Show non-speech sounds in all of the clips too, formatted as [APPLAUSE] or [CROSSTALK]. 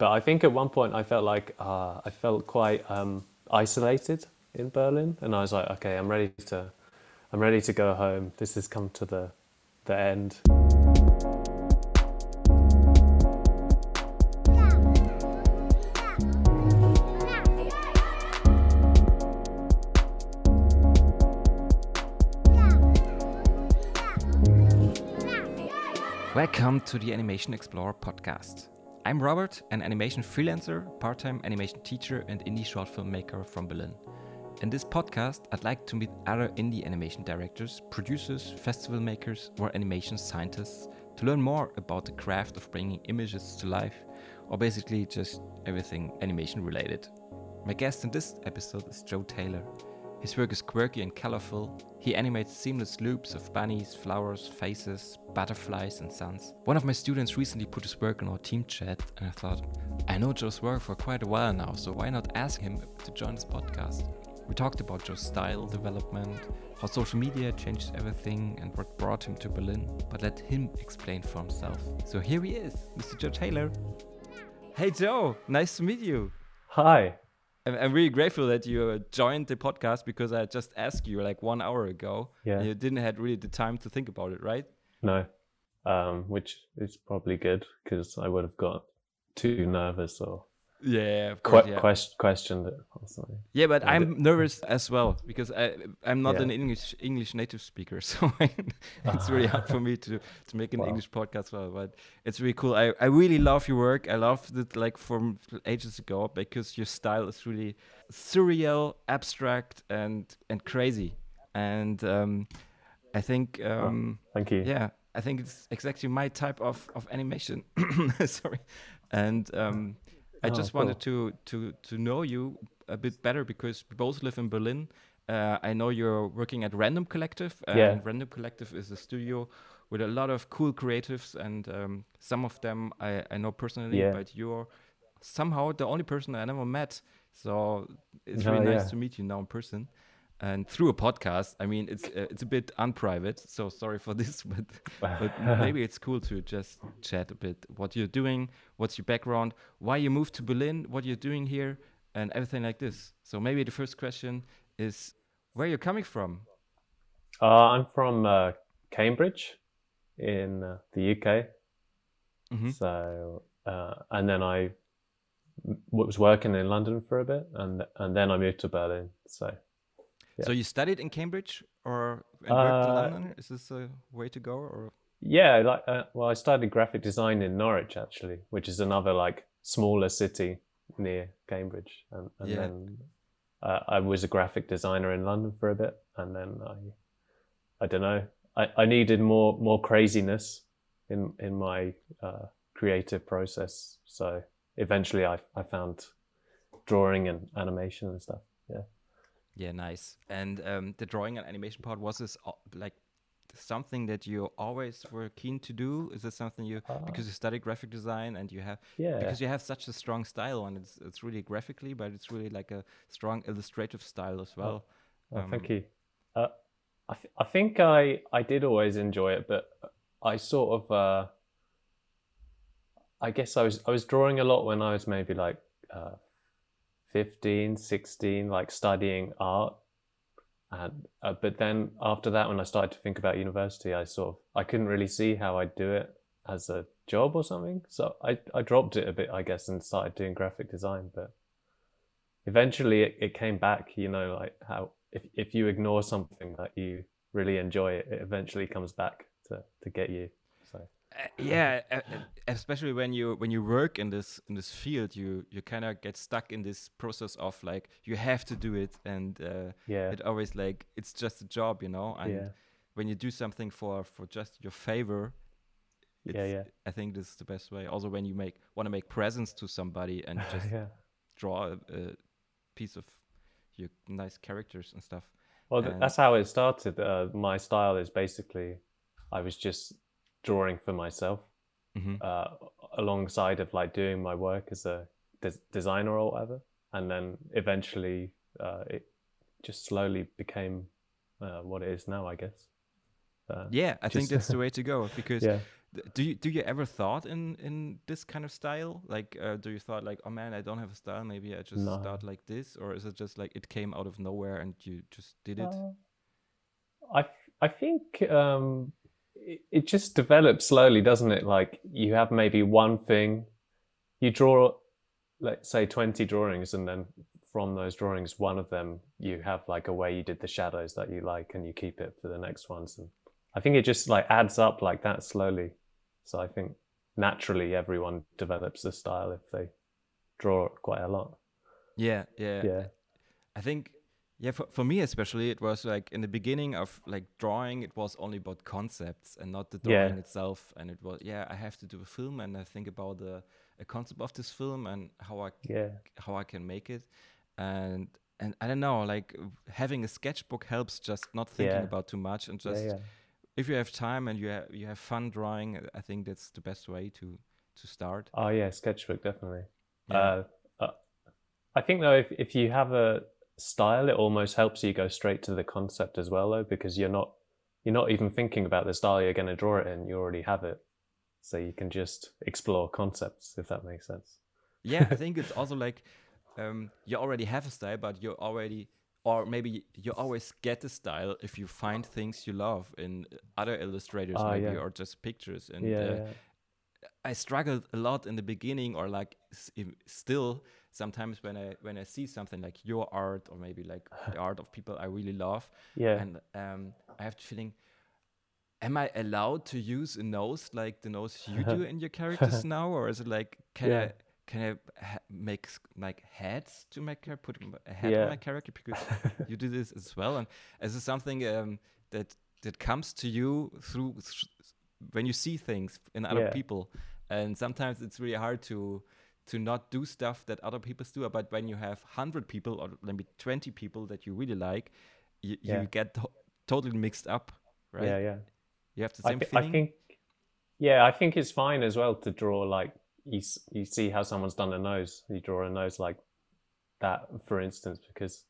but I think at one point I felt like uh, I felt quite um, isolated in Berlin, and I was like, okay, I'm ready to, I'm ready to go home. This has come to the, the end. Welcome to the Animation Explorer podcast. I'm Robert, an animation freelancer, part time animation teacher, and indie short filmmaker from Berlin. In this podcast, I'd like to meet other indie animation directors, producers, festival makers, or animation scientists to learn more about the craft of bringing images to life, or basically just everything animation related. My guest in this episode is Joe Taylor. His work is quirky and colorful. He animates seamless loops of bunnies, flowers, faces, butterflies, and suns. One of my students recently put his work in our team chat, and I thought, I know Joe's work for quite a while now, so why not ask him to join this podcast? We talked about Joe's style development, how social media changed everything, and what brought him to Berlin, but let him explain for himself. So here he is, Mr. Joe Taylor. Hey Joe, nice to meet you. Hi. I'm, really grateful that you uh, joined the podcast because I just asked you like one hour ago. Yeah. And you didn't had really the time to think about it, right? No, um, which is probably good because I would have got too nervous or Yeah, of que- course. yeah. quest- questioned it or yeah, but Yeah, I'm nervous as well because I I'm not Yeah. an English English native speaker, [LAUGHS] so it's really hard for me to to make an Wow. English podcast. Well, but it's really cool. I I really love your work. I loved it like from ages ago because your style is really surreal, abstract, and and crazy. And um, I think um, Thank you. yeah i think it's exactly my type of, of animation [COUGHS] sorry and um, i Oh, just wanted to, to to know you a bit better because we both live in berlin uh, i know you're working at random collective and Yeah. random collective is a studio with a lot of cool creatives and um, some of them I, I know personally Yeah. but you're somehow the only person i never met so it's Oh, really nice yeah. to meet you now in person and through a podcast i mean it's uh, it's a bit unprivate so sorry for [LAUGHS] this but but [LAUGHS] maybe it's cool to just chat a bit what you're doing what's your background why you moved to berlin what you're doing here and everything like this so maybe the first question is where you're coming from Uh, I'm from uh, Cambridge in uh, the UK. Mhm. So, uh, and then I was working in London for a bit, and and then I moved to Berlin. So, Yeah. so you studied in cambridge or worked in Uh, london is this a way to go or yeah, like uh, well, I studied graphic design in Norwich actually, which is another like smaller city near Cambridge, and, and Yeah. then uh, I was a graphic designer in London for a bit, and then I, I don't know, I, I needed more more craziness in in my uh, creative process, so eventually I I found drawing and animation and stuff. Yeah. Yeah, nice. And um, the drawing and animation part was this uh, like something that you always were keen to do? Is this something you because you study graphic design and you have Yeah. because you have such a strong style and it's it's really graphically, but it's really like a strong illustrative style as well. Oh, thank Um, you. Uh, I, th- I think I, I did always enjoy it, but I sort of, uh, I guess I was, I was drawing a lot when I was maybe like uh, 15, 16, like studying art. And, uh, but then after that, when I started to think about university, I sort of, I couldn't really see how I'd do it as a job or something. So I, I dropped it a bit, I guess, and started doing graphic design. But eventually it, it came back, you know, like how if, if you ignore something that you really enjoy it, it eventually comes back to, to get you. Uh, yeah, uh, uh, especially when you when you work in this in this field, you you kind of get stuck in this process of like you have to do it, and uh, yeah, it always like it's just a job, you know. And yeah, when you do something for for just your favor, it's, Yeah, yeah. I think this is the best way. Also, when you make want to make presents to somebody and [LAUGHS] just yeah. draw a, a piece of your nice characters and stuff. Well, And- that's how it started. Uh, my style is basically, I was just drawing for myself, hmm uh, alongside of like doing my work as a des- designer or whatever, and then eventually uh, it just slowly became uh, what it is now, I guess. Uh, Yeah, I think that's the [LAUGHS] way to go because yeah, do you do you ever thought in in this kind of style? Like, uh, do you thought like, oh man, I don't have a style. Maybe I just No. start like this, or is it just like it came out of nowhere and you just did it? Uh, I I think um, it, it just develops slowly, doesn't it? Like you have maybe one thing, you draw, let's say twenty drawings, and then from those drawings, one of them you have like a way you did the shadows that you like, and you keep it for the next ones. And I think it just like adds up like that slowly. So I think naturally everyone develops a style if they draw quite a lot. yeah, yeah, Yeah. I think yeah for, for me especially it was like in the beginning of like drawing it was only about concepts and not the Yeah. drawing itself and it was yeah I have to do a film and I think about the a concept of this film and how I Yeah. how I can make it and and I don't know like having a sketchbook helps just not thinking Yeah. about too much and Yeah. just Yeah. if you have time and you have you have fun drawing I think that's the best way to to start Oh yeah, sketchbook definitely. Yeah. Uh, uh, I think though, if if you have a style, it almost helps you go straight to the concept as well, though, because you're not you're not even thinking about the style you're going to draw it in. You already have it, so you can just explore concepts if that makes sense. yeah i [LAUGHS] think it's also like um, you already have a style but you already or maybe you always get a style if you find things you love in other illustrators Ah, maybe yeah. or just pictures and yeah, uh, yeah. i struggled a lot in the beginning or like s- still sometimes when i when i see something like your art or maybe like the [LAUGHS] art of people i really love yeah. and um, i have the feeling am i allowed to use a nose like the nose you do [LAUGHS] in your characters [LAUGHS] now or is it like can Yeah. i can i ha- make like heads to my character put a head Yeah. on my character because you do this as well and is it something um, that that comes to you through th- when you see things in other Yeah. people and sometimes it's really hard to to not do stuff that other people do but when you have 100 people or maybe 20 people that you really like you, Yeah. you get to- totally mixed up right Yeah, yeah. you have the I, same thi- feeling I think, yeah, I think it's fine as well to draw like you s- you see how someone's done a nose. You draw a nose like that, for instance, because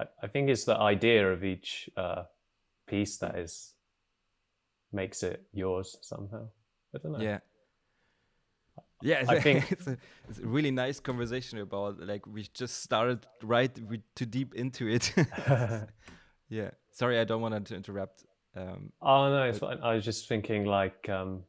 I, I think it's the idea of each uh, piece that is makes it yours somehow. I don't know. yeah yeah I think- [LAUGHS] it's, a, it's a really nice conversation about like we just started right we too deep into it [LAUGHS] yeah sorry i don't want to interrupt um Oh no, it's fine. I was just thinking like um,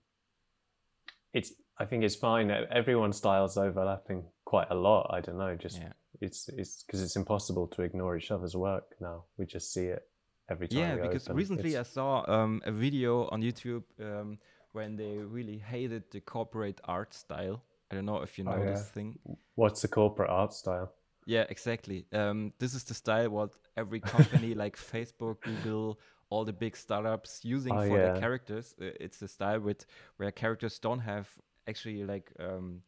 it's. I think it's fine. Everyone's styles overlapping quite a lot. I don't know. Just yeah it's it's because it's impossible to ignore each other's work now. We just see it every time. yeah because open. recently It's- i saw um, a video on youtube um, when they really hated the corporate art style i don't know if you know Oh, this thing what's the corporate art style? Yeah, exactly. Um, this is the style what every company [LAUGHS] like Facebook, Google, all the big startups using Oh, for their characters. It's the style with where characters don't have actually like um,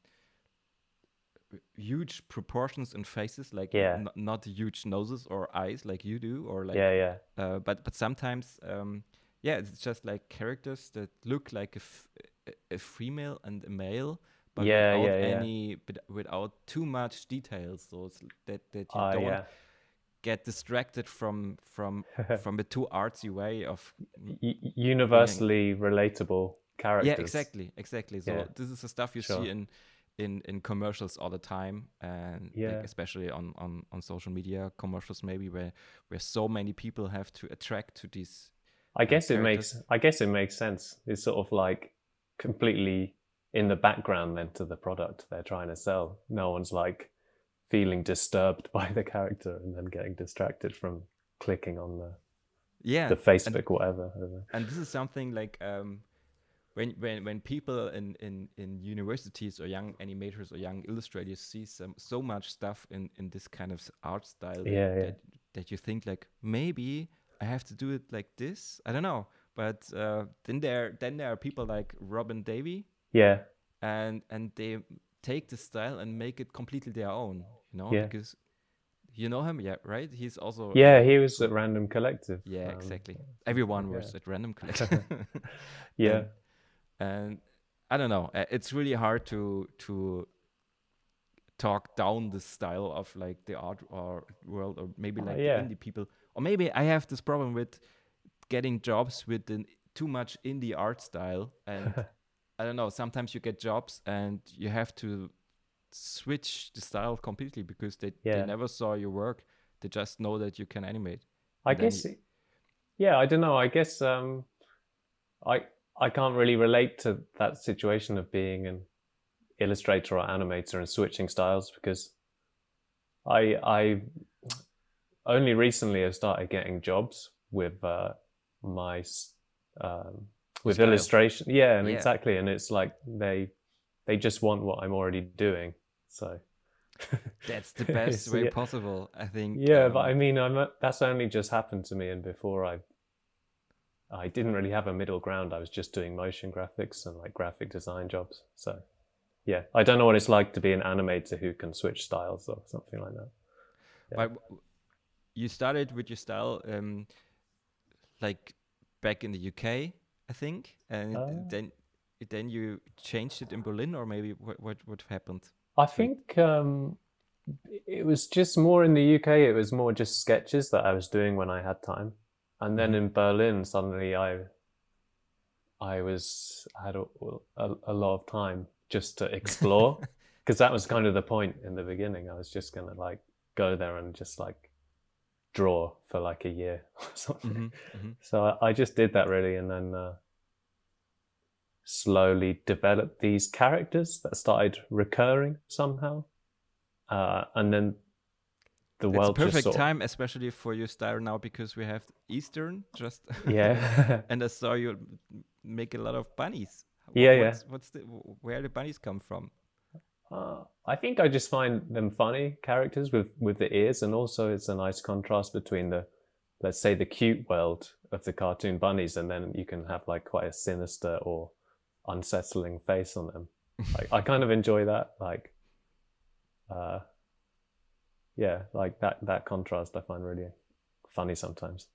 huge proportions in faces, like Yeah. n- not huge noses or eyes like you do, or like yeah, yeah, uh, but but sometimes um, yeah, it's just like characters that look like a, f- a- female and a male. But Yeah, without yeah, yeah. any, but without too much details, so it's that that you Ah, don't get distracted from from [LAUGHS] from the too artsy way of U- universally relatable characters. yeah exactly exactly so this is the stuff you Sure. see in in in commercials all the time and like, Yeah. especially on on on social media commercials maybe where where so many people have to attract to these I guess it makes. I guess it makes sense. It's sort of like completely in the background then to the product they're trying to sell. No one's like feeling disturbed [LAUGHS] by the character and then getting distracted from clicking on the yeah the Facebook whatever. Don't know. and this is something like um, when when when people in, in in universities or young animators or young illustrators see some so much stuff in in this kind of art style that, Yeah, yeah. that, that you think like maybe I have to do it like this I don't know but uh, then there then there are people like Robin Davy Yeah, and and they take the style and make it completely their own you know Yeah. because you know him yeah right he's also yeah. He was at Random Collective. yeah um, exactly everyone was yeah. at random [LAUGHS] collective Yeah, [LAUGHS] and, and I don't know. uh, It's really hard to to talk down the style of like the art or world, or maybe Oh, like yeah. the indie people, or maybe I have this problem with getting jobs with the too much indie art style, [LAUGHS] and I don't know. Sometimes you get jobs and you have to switch the style completely because they, Yeah. they never saw your work. They just know that you can animate. I guess, you- yeah, I don't know. I guess um, I I can't really relate to that situation of being an illustrator or animator and switching styles because I I only recently have started getting jobs with uh, my um, with Style. illustration. Yeah, and Yeah. exactly, and it's like they they just want what I'm already doing. So [LAUGHS] That's the best way yeah. possible, I think. Yeah, but um, I mean, I'm that's only just happened to me, and before I, I didn't really have a middle ground. I was just doing motion graphics and like graphic design jobs. So, yeah, I don't know what it's like to be an animator who can switch styles or something like that. yeah. But you started with your style, um, like back in the UK, I think, and Ah. then then you changed it in Berlin, or maybe what what what happened? I think um, it was just more in the UK. It was more just sketches that I was doing when I had time, and then Mhm. in Berlin, suddenly I, I was had a, a, a lot of time just to explore, [LAUGHS] because that was kind of the point in the beginning. I was just gonna like go there and just like draw for like a year [LAUGHS] or something. Mhm, mhm. So I, I just did that really, and then uh, slowly developed these characters that started recurring somehow, uh, and then the It's world perfect just sort of- time, especially for your style now, because we have Eastern just. yeah, [LAUGHS] and I saw you make a lot of bunnies. Yeah, yeah. what's, What's the where do bunnies come from? uh, I think I just find them funny characters with with the ears, and also it's a nice contrast between the, let's say, the cute world of the cartoon bunnies, and then you can have like quite a sinister or unsettling face on them. [LAUGHS] like I kind of enjoy that. Like, uh, yeah, like that that contrast I find really funny sometimes.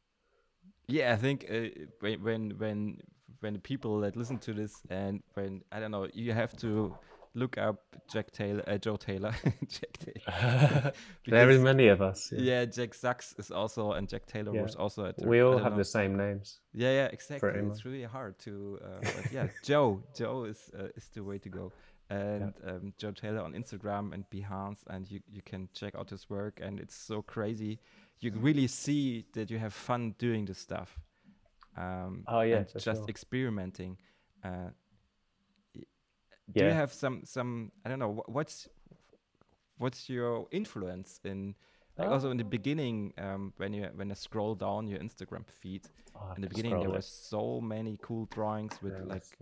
Yeah, I think uh, when when when when the people that listen to this and when I don't know, you have to look up Jack Taylor, uh, Joe Taylor, [LAUGHS] Jack Taylor. [LAUGHS] there is Because- many of us. Yeah. Yeah, Jack Sachs is also, and Jack Taylor Yeah. was also at. The, we all have know. the same names. Yeah, yeah, exactly. Pretty It's really hard to. Uh, but yeah, [LAUGHS] Joe, Joe is uh, is the way to go. And um, Joe Taylor on Instagram and Behance, and you you can check out his work, and it's so crazy. You really see that you have fun doing this stuff. Um, Oh, yeah, and just sure. experimenting. Uh, do you have some some I don't know what's what's your influence in like also in the beginning um, when you when I scroll down your Instagram feed Oh, in the beginning there scroll were so many cool drawings with Yeah, like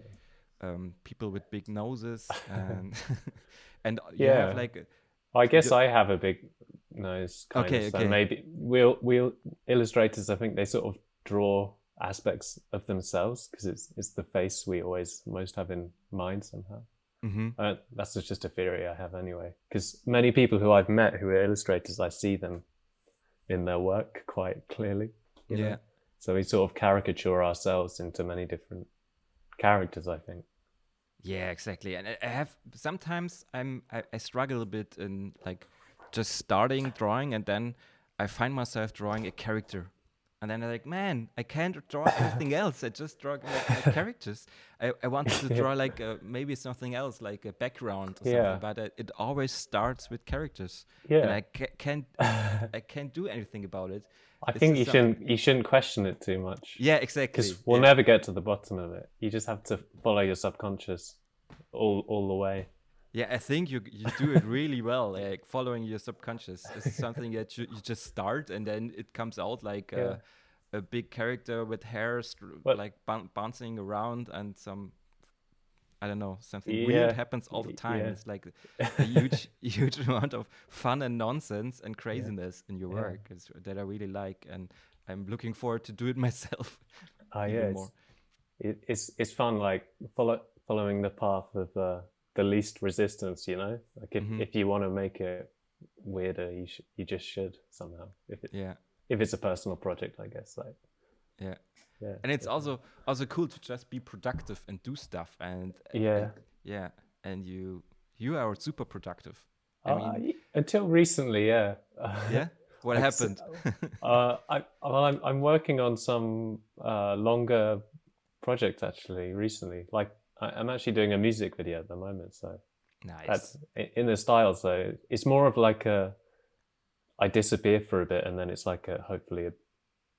um, people with big noses [LAUGHS] and [LAUGHS] and you Yeah. have like I guess I have a big nose. Kind Okay, of, so okay. maybe we'll we'll illustrators. I think they sort of draw aspects of themselves because it's it's the face we always most have in mind somehow. mhm. Uh, that's just a theory I have anyway. Because many people who I've met who are illustrators, I see them in their work quite clearly. you know? yeah So we sort of caricature ourselves into many different characters. I think. yeah exactly and I, I have sometimes I'm I, I struggle a bit in like just starting drawing and then I find myself drawing a character and then I'm like man I can't draw anything [LAUGHS] else I just draw like, like characters I, I wanted to draw like uh maybe something else like a background or Yeah. something but uh, it always starts with characters Yeah. and I ca- can't [LAUGHS] I can't do anything about it I This think you something- shouldn't you shouldn't question it too much. yeah exactly because we'll yeah. never get to the bottom of it. You just have to follow your subconscious all all the way. Yeah, I think you you do it really well. [LAUGHS] Like following your subconscious is something that you, you just start and then it comes out like Yeah. a, a big character with hair str- But- like boun bouncing around and some I don't know something Yeah, weird happens all the time. yeah. It's like a [LAUGHS] huge huge [LAUGHS] amount of fun and nonsense and craziness in your work is, that I really like and I'm looking forward to do it myself. Ah, yeah, it's, it, it's it's fun like follow, following the path of uh, the least resistance. You know, like if, Mhm. if you want to make it weirder, you sh- you just should somehow. If it, Yeah. if it's a personal project, I guess. Like Yeah. yeah, and it's definitely. also also cool to just be productive and do stuff and Yeah. and- yeah and you you are super productive i Uh, mean until recently, yeah. [LAUGHS] yeah what like, happened [LAUGHS] uh, I well, I'm I'm working on some uh, longer project actually recently. Like I, I'm actually doing a music video at the moment, so Nice. that's in the style. So it's more of like a, I disappear for a bit, and then it's like a hopefully a,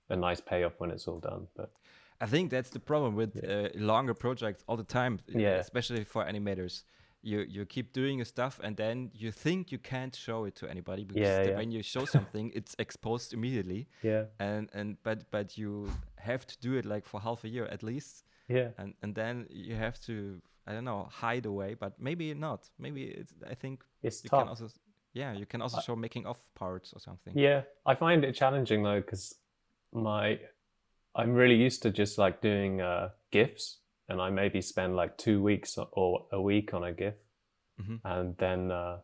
a nice payoff when it's all done. But I think that's the problem with uh, longer projects all the time, uh, Yeah. especially for animators. You you keep doing your stuff and then you think you can't show it to anybody because Yeah, the- yeah. when you show [LAUGHS] something, it's exposed immediately. yeah, And and but but you have to do it like for half a year at least, yeah, and and then you have to I don't know hide away, but maybe not. Maybe it's I think it's you tough. can also yeah you can also show making off parts or something. Yeah, I find it challenging though because my I'm really used to just like doing uh, gifs, and I maybe spend like two weeks or a week on a gif, Mhm. and then uh,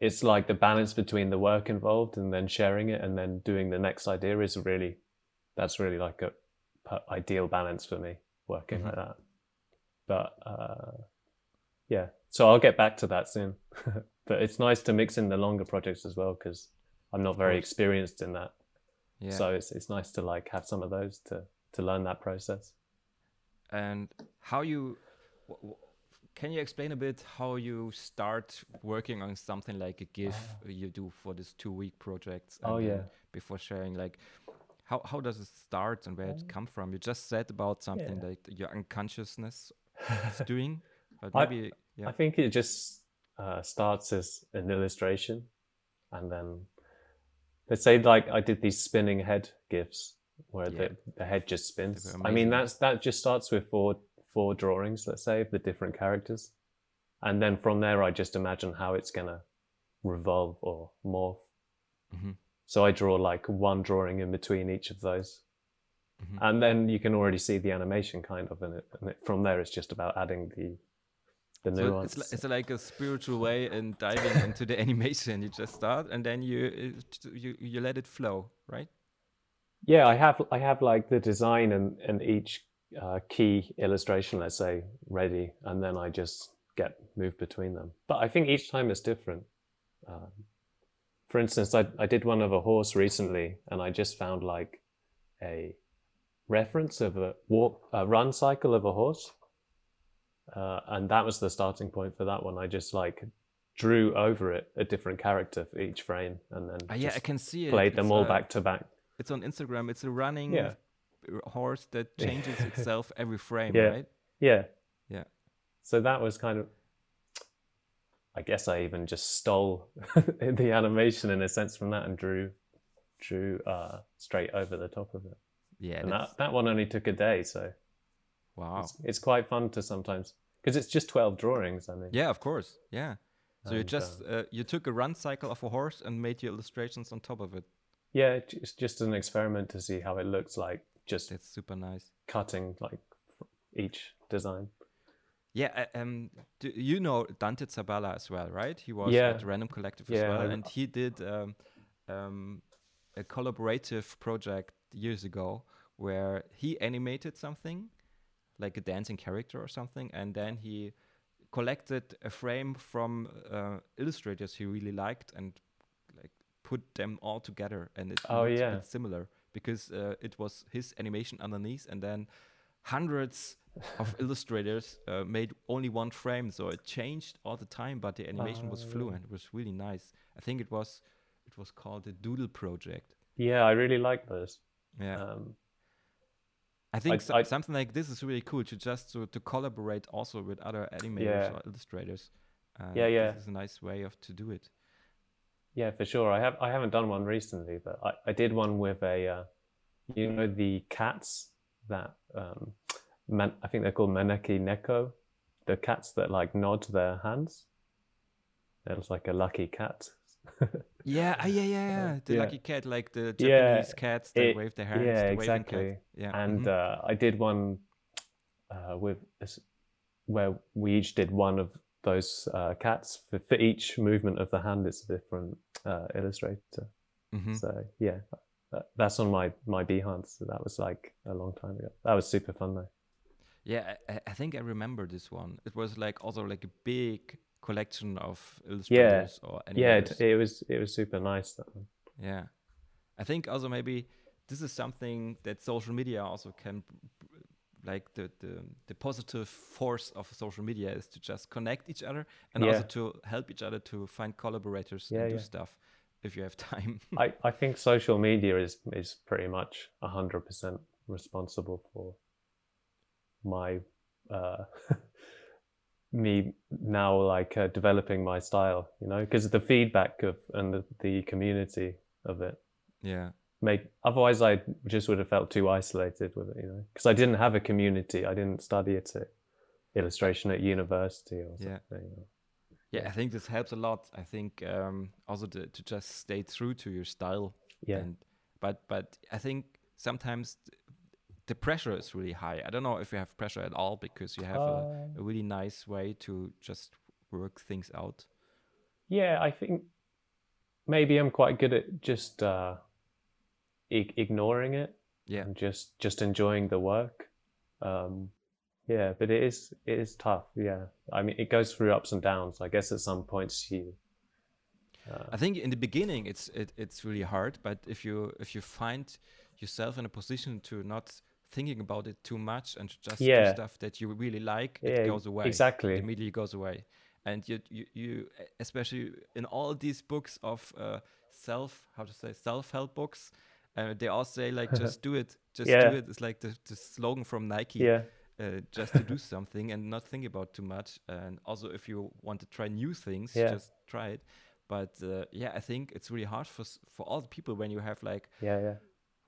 it's like the balance between the work involved and then sharing it and then doing the next idea is really that's really like a ideal balance for me working like that. But uh, yeah, so I'll get back to that soon. [LAUGHS] but it's nice to mix in the longer projects as well because I'm not very experienced in that. Yeah. So it's it's nice to like have some of those to to learn that process. and how you can you explain a bit how you start working on something like a gif [SIGHS] you do for this two week project Oh, yeah. before sharing like how, how does it start and where it come from you just said about something Yeah. like your unconsciousness is [LAUGHS] doing but I- maybe yeah I think it just uh, starts as an illustration, and then let's say like I did these spinning head gifs where Yeah. the, the head just spins. I mean that's that just starts with four four drawings, let's say, of the different characters, and then from there I just imagine how it's gonna revolve or morph. Mhm. So I draw like one drawing in between each of those. Mhm. And then you can already see the animation kind of in it. And it, from there, it's just about adding the the so nuance. it's, it's like a spiritual way in diving into the [LAUGHS] animation you just start and then you you, you let it flow right Yeah, I have I have like the design and and each uh, key illustration, let's say, ready, and then I just get moved between them. But I think each time is different. Um, for instance, I I did one of a horse recently, and I just found like a reference of a walk a run cycle of a horse, uh, and that was the starting point for that one. I just like drew over it a different character for each frame, and then Ah, yeah i can see it played them It's, all uh, back to back. It's on Instagram. It's a running Yeah. uh, horse that [LAUGHS] changes itself every frame, Yeah. right? Yeah. Yeah. So that was kind of, I guess I even just stole [LAUGHS] the animation in a sense from that and drew, drew uh, straight over the top of it. Yeah. and that's- that, that one only took a day, so wow. it's, it's quite fun to sometimes because it's just twelve drawings. I mean, Yeah, of course. Yeah. So you just uh, you took a run cycle of a horse and made your illustrations on top of it. yeah, it's just an experiment to see how it looks like just That's super nice. cutting like each design. Yeah, um, you know Dante Zaballa as well, right? He was Yeah. at Random Collective as Yeah, well, I- and he did um, um, a collaborative project years ago where he animated something, like a dancing character or something, and then he collected a frame from uh, illustrators he really liked and like put them all together, and it's, Oh, yeah. similar because uh, it was his animation underneath, and then hundreds of [LAUGHS] illustrators uh, made only one frame, so it changed all the time, but the animation was Oh, fluent. It was really nice. I think it was it was called the Doodle Project. Yeah, I really like those. Yeah, Um, I think I- so- I- something like this is really cool to just to, to collaborate also with other animators Yeah. or illustrators. Uh, Yeah, yeah. This is a nice way of to do it. Yeah, for sure. I have I haven't done one recently, but I, I did one with a uh, you know the cats that um man, I think they're called maneki neko, the cats that like nod their hands. It was like a lucky cat. [LAUGHS] Yeah, ah, yeah, yeah, yeah. The yeah. lucky cat, like the Yeah, Japanese cats that it- wave their hands. yeah, the exactly. Yeah, and mhm. uh, I did one uh, with where we each did one of those uh, cats for, for each movement of the hand. It's a different uh, illustrator. Mhm. So yeah, that's on my my Behance. So that was like a long time ago. That was super fun though. Yeah, I, I- think I remember this one. It was like also like a big collection of illustrators or Yeah, animators. it, it was it was super nice. That one. yeah. I think also maybe this is something that social media also can like the, the the positive force of social media is to just connect each other and Yeah. also to help each other to find collaborators Yeah, and do yeah. stuff if you have time. [LAUGHS] I, I think social media is is pretty much hundred percent responsible for my uh, [LAUGHS] me now like uh, developing my style. You know, because the feedback of and the, the community of it yeah. make otherwise I just would have felt too isolated with it. You know, because I didn't have a community. I didn't study it at illustration at university or something. Yeah. Yeah, I think this helps a lot. I think um, also to, to just stay true to your style. Yeah. And but but I think sometimes the pressure is really high. I don't know if you have pressure at all because you have a, Um, a really nice way to just work things out. Yeah, I think maybe I'm quite good at just uh, ig- ignoring it Yeah. and just just enjoying the work. Um, yeah, but it is it is tough. Yeah, I mean it goes through ups and downs. I guess at some points you. Uh, I think in the beginning it's it, it's really hard, but if you if you find yourself in a position to not thinking about it too much and just Yeah. do stuff that you really like, Yeah, it goes away. exactly. It immediately goes away. And you you, you especially in all these books of uh, self how to say self help books, uh, they all say like [LAUGHS] just do it, just Yeah. do it. It's like the, the slogan from Nike yeah, uh, just to do [LAUGHS] something and not think about too much. And also, if you want to try new things, Yeah. just try it. But uh, yeah, I think it's really hard for for all the people when you have like yeah, yeah,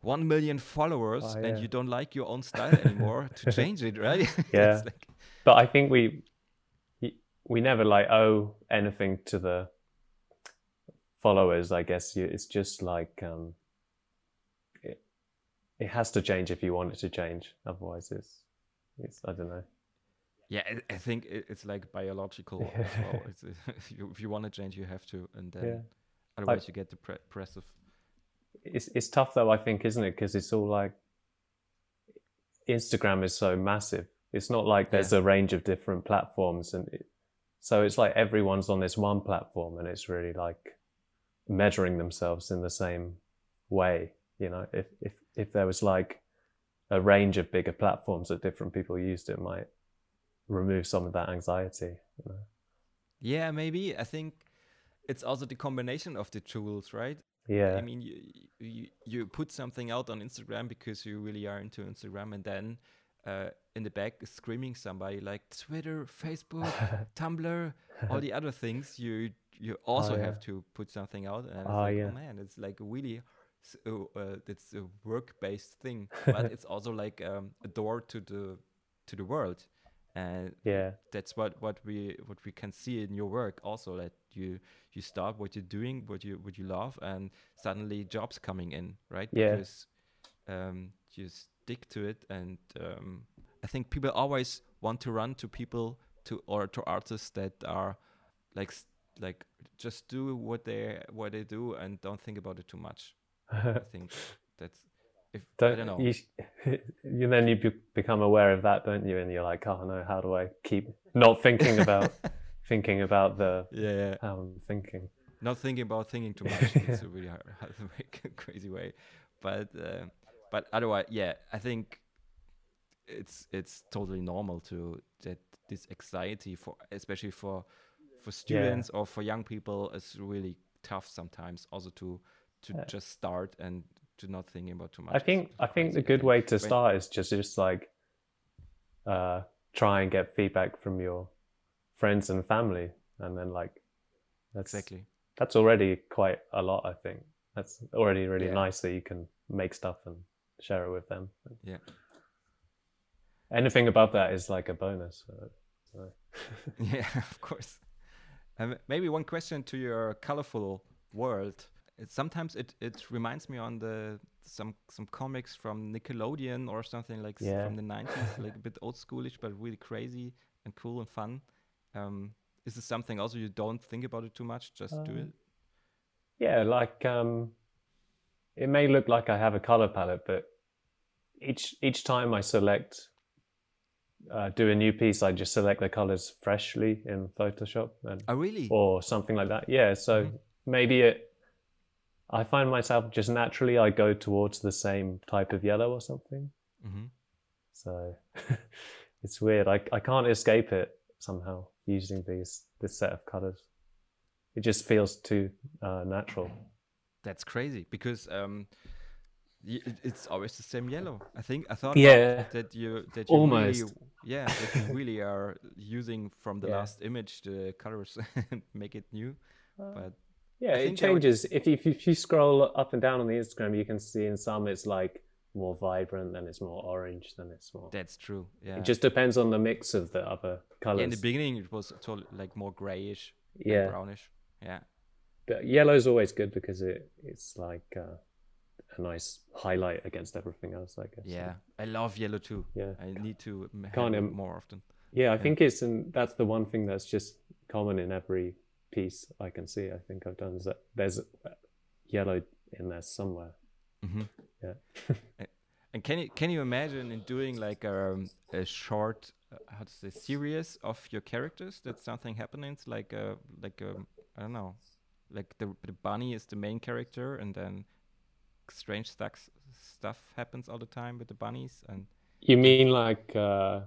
one million followers Oh, and you don't like your own style anymore to [LAUGHS] change it, right? [LAUGHS] Yeah. Like- but I think we we never like owe anything to the followers. I guess it's just like um, it it has to change if you want it to change. Otherwise, it's it's I don't know. yeah, I, I think it, it's like biological [LAUGHS] as well. It's, [LAUGHS] if you, if you want to change, you have to, and then Yeah. otherwise you get depre- depressive. it's it's tough though. I think, isn't it? Because it's all like Instagram is so massive. It's not like there's a range of different platforms, and it, so it's like everyone's on this one platform, and it's really like measuring themselves in the same way. You know, if if if there was like a range of bigger platforms that different people used, it might remove some of that anxiety. You know? Yeah, maybe. I think it's also the combination of the tools, right? Yeah, I mean, you, you you put something out on Instagram because you really are into Instagram, and then uh, in the back screaming somebody like Twitter, Facebook, [LAUGHS] Tumblr, all the other things. You you also Oh, yeah. have to put something out, and it's Oh, like, yeah. oh man, it's like a really s- uh, uh, it's a work-based thing, but [LAUGHS] it's also like um, a door to the to the world, and yeah, that's what what we what we can see in your work also that you you start what you're doing what you what you love and suddenly jobs coming in right? Yeah. because um you stick to it and um i think people always want to run to people to or to artists that are like like just do what they what they do and don't think about it too much i [LAUGHS] think that's if i don't, don't know you, [LAUGHS] you then you be- become aware of that don't you and you're like oh no how do i keep not thinking about [LAUGHS] thinking about the yeah, yeah. how i'm thinking not thinking about thinking too much. it's a really hard, hard way, crazy way, but uh, but otherwise, yeah, I think it's it's totally normal to that this anxiety for especially for for students or for young people is really tough sometimes. Also to to Yeah. just start and to not thinking about too much. i think i think the good way to start is just just like uh try and get feedback from your friends and family and then like that's exactly. that's already quite a lot i think that's already really Yeah. nice that you can make stuff and share it with them Yeah. anything above that is like a bonus so, [LAUGHS] yeah, of course. Um, maybe one question to your colorful world. It, sometimes it, it reminds me on the some some comics from Nickelodeon or something like Yeah. from the nineties, [LAUGHS] like a bit old schoolish, but really crazy and cool and fun. Um, is this something also you don't think about it too much? Just do Um, it. Yeah, like um, it may look like I have a color palette, but each each time I select uh, do a new piece, I just select the colors freshly in Photoshop and, Oh, really? or something like that. Yeah, so Mhm. maybe it. I find myself just naturally I go towards the same type of yellow or something. hmm So [LAUGHS] it's weird. I I can't escape it somehow using these this set of colors. It just feels too uh, natural. That's crazy because um, it's always the same yellow. I think I thought Yeah. that you that you really Almost. [LAUGHS] yeah that you really are using from the Yeah. last image the colors and [LAUGHS] make it new. But Yeah, I it there would- changes. If you, if you if you scroll up and down on the Instagram, you can see in some it's like more vibrant, then it's more orange, then it's more. that's true. Yeah. It just depends on the mix of the other colors. yeah, in the beginning it was totally like more grayish, Yeah. brownish. Yeah. but yellow is always good because it it's like uh, a nice highlight against everything else. I guess. Yeah. I love yellow too. Yeah. I need to have Can't it more often. Yeah, I think it's and that's the one thing that's just common in every piece I can see. I think I've done is that there's uh, yellow in there somewhere. hmm Yeah. And can you can you imagine in doing like a, a short uh, how to say series of your characters that something happens like a like a I don't know like the the bunny is the main character and then strange stuff stuff happens all the time with the bunnies and You mean like uh,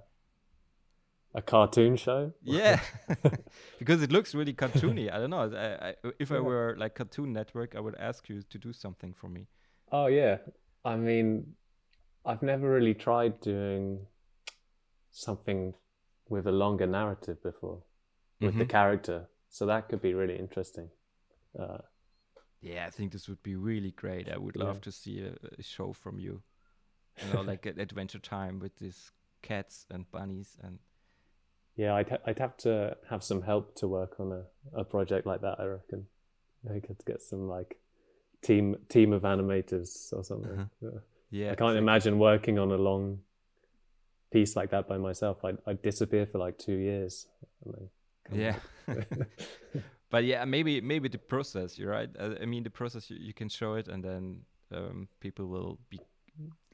a cartoon show? yeah [LAUGHS] [LAUGHS] because it looks really cartoony I don't know I, I, if I were like Cartoon Network I would ask you to do something for me Oh yeah. I mean, I've never really tried doing something with a longer narrative before with the Mhm. character, so that could be really interesting. Uh, Yeah, I think this would be really great. I would love Yeah. to see a, a show from you. You know, like [LAUGHS] an adventure time with these cats and bunnies and yeah, I'd ha- I'd have to have some help to work on a, a project like that. I reckon I could get some like team team of animators or something. Uh-huh. Yeah. I can't imagine working on a long piece like that by myself. I'd, I'd disappear for like two years. Yeah. [LAUGHS] [LAUGHS] but yeah, maybe maybe the process. You're right. Uh, I mean, the process you, you can show it, and then um, people will be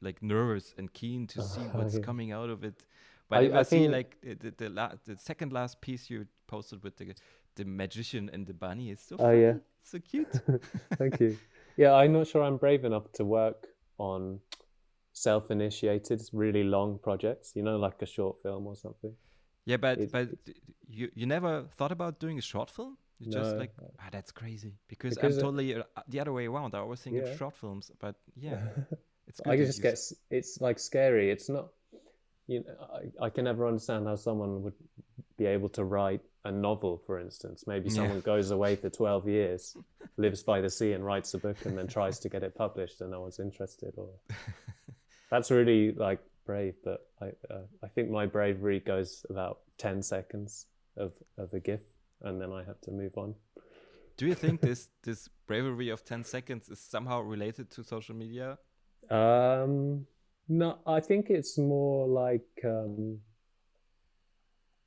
like nervous and keen to see Uh, what's [LAUGHS] yeah. coming out of it. But I- if I, I see like the the, la- the second last piece you posted with the the magician and the bunny is so Oh, funny, yeah. so cute. [LAUGHS] Thank you. [LAUGHS] Yeah, I'm not sure I'm brave enough to work on self-initiated, really long projects. You know, like a short film or something. Yeah, but It- but d- you you never thought about doing a short film? You just like ah, that's crazy because, Because, I'm uh, totally uh, the other way around. I always think Yeah. of short films, but yeah, [LAUGHS] it's. I just get it's like scary. It's not. You know, I, I can never understand how someone would be able to write a novel, for instance. Maybe Yeah. someone goes away for twelve years, [LAUGHS] lives by the sea, and writes a book, and then tries to get it published, and no one's interested. Or [LAUGHS] that's really like brave, but I uh, I think my bravery goes about ten seconds of of a GIF, and then I have to move on. Do you think [LAUGHS] this this bravery of ten seconds is somehow related to social media? Um, no, I think it's more like um,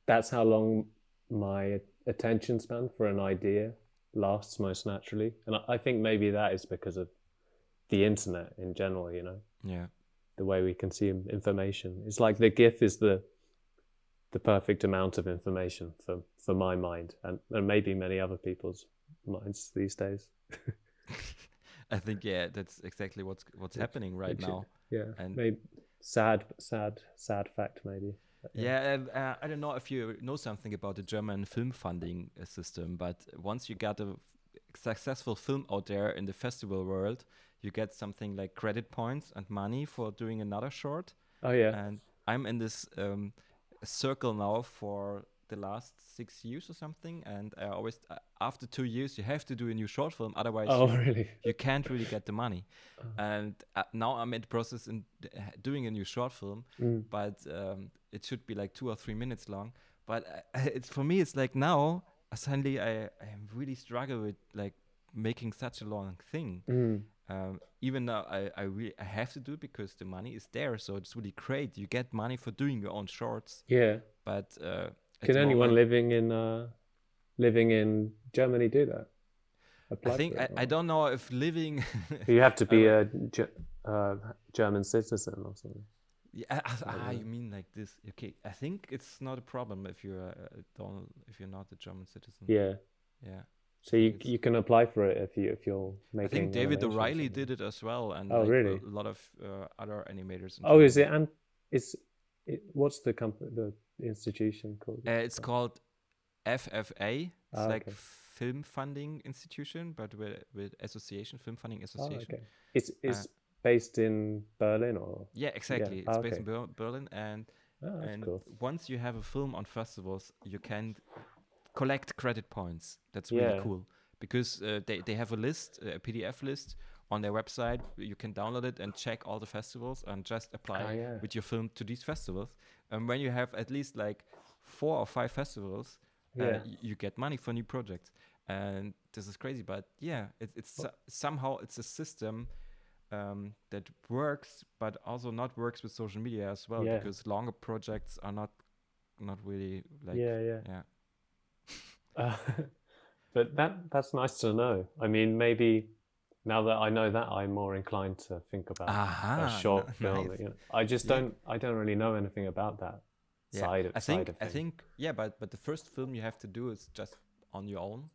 that's how long my attention span for an idea lasts most naturally, and I, I think maybe that is because of the internet in general. You know, Yeah, the way we consume information. It's like the GIF is the the perfect amount of information for for my mind, and, and maybe many other people's minds these days. [LAUGHS] [LAUGHS] I think yeah, that's exactly what's what's happening right now. Yeah, And- maybe sad, sad, sad fact maybe. But Yeah, uh, I don't know if you know something about the German film funding uh, system, but once you got a successful film out there in the festival world, you get something like credit points and money for doing another short. Oh yeah. And I'm in this um, circle now for the last six years or something. And I always, uh, after two years, you have to do a new short film, otherwise Oh you, [LAUGHS] really? you can't really get the money. Oh. And uh, now I'm in the process in uh, doing a new short film Mm. but um, it should be like two or three minutes long. But uh, [LAUGHS] it's for me, it's like now uh, suddenly I I really struggle with like making such a long thing. Mm. Um, even though I I really I have to do it because the money is there, so it's really great. You get money for doing your own shorts, Yeah. but uh, Can anyone moment- living in uh, living in Germany do that? Apply I think I, I don't know if living. [LAUGHS] You have to be a uh, German citizen or something. Yeah, ah, you mean like this? Okay, I think it's not a problem if you're uh, don't if you're not a German citizen. Yeah. yeah. So you you can apply for it if you if you're making. I think David O'Reilly did it as well, and Oh, like, really? A, lot of uh, other animators. Oh, is it and is It, what's the company, the institution called? Uh, it's called FFA. It's Ah, like okay. Film Funding Institution, but with, with association, Film Funding Oh, Association. okay. It's it's based in Berlin or Yeah, exactly. It's Ah, based okay. in Ber- Berlin, and oh, and cool. once you have a film on festivals, you can collect credit points. That's really Yeah. cool because uh, they they have a list, a PDF list on their website. You can download it and check all the festivals and just apply Ah, yeah. with your film to these festivals. And when you have at least like four or five festivals, uh, Yeah. y- you get money for new projects. And this is crazy, but yeah, it, it's so- somehow it's a system um, that works, but also not works with social media as well Yeah. because longer projects are not not really like yeah, yeah. yeah. Uh, [LAUGHS] but that that's nice to know. I mean, maybe now that I know that, I'm more inclined to think about Aha, a short n- film. nice. You know, I just Yeah. don't. I don't really know anything about that Yeah, side of I think I think yeah, but but the first film you have to do is just on your own.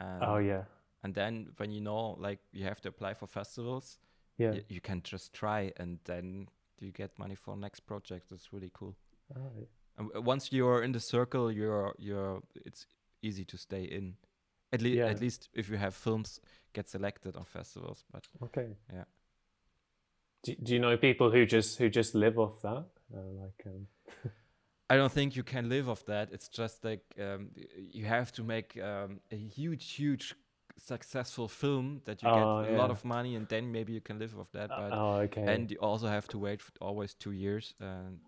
And, Oh yeah, and then when you know like you have to apply for festivals, yeah. y- you can just try and then you get money for next project. It's really cool. Oh, yeah. And once you're in the circle, you're you're it's easy to stay in. At least Yeah. at least if you have films get selected on festivals. But Okay. Yeah. Do, do you know people who just who just live off that? Uh, like, um, [LAUGHS] I don't think you can live off that. It's just like um, you have to make um, a huge, huge successful film that you Oh, get a lot of money, and then maybe you can live off that. But oh, okay. and you also have to wait for always two years. And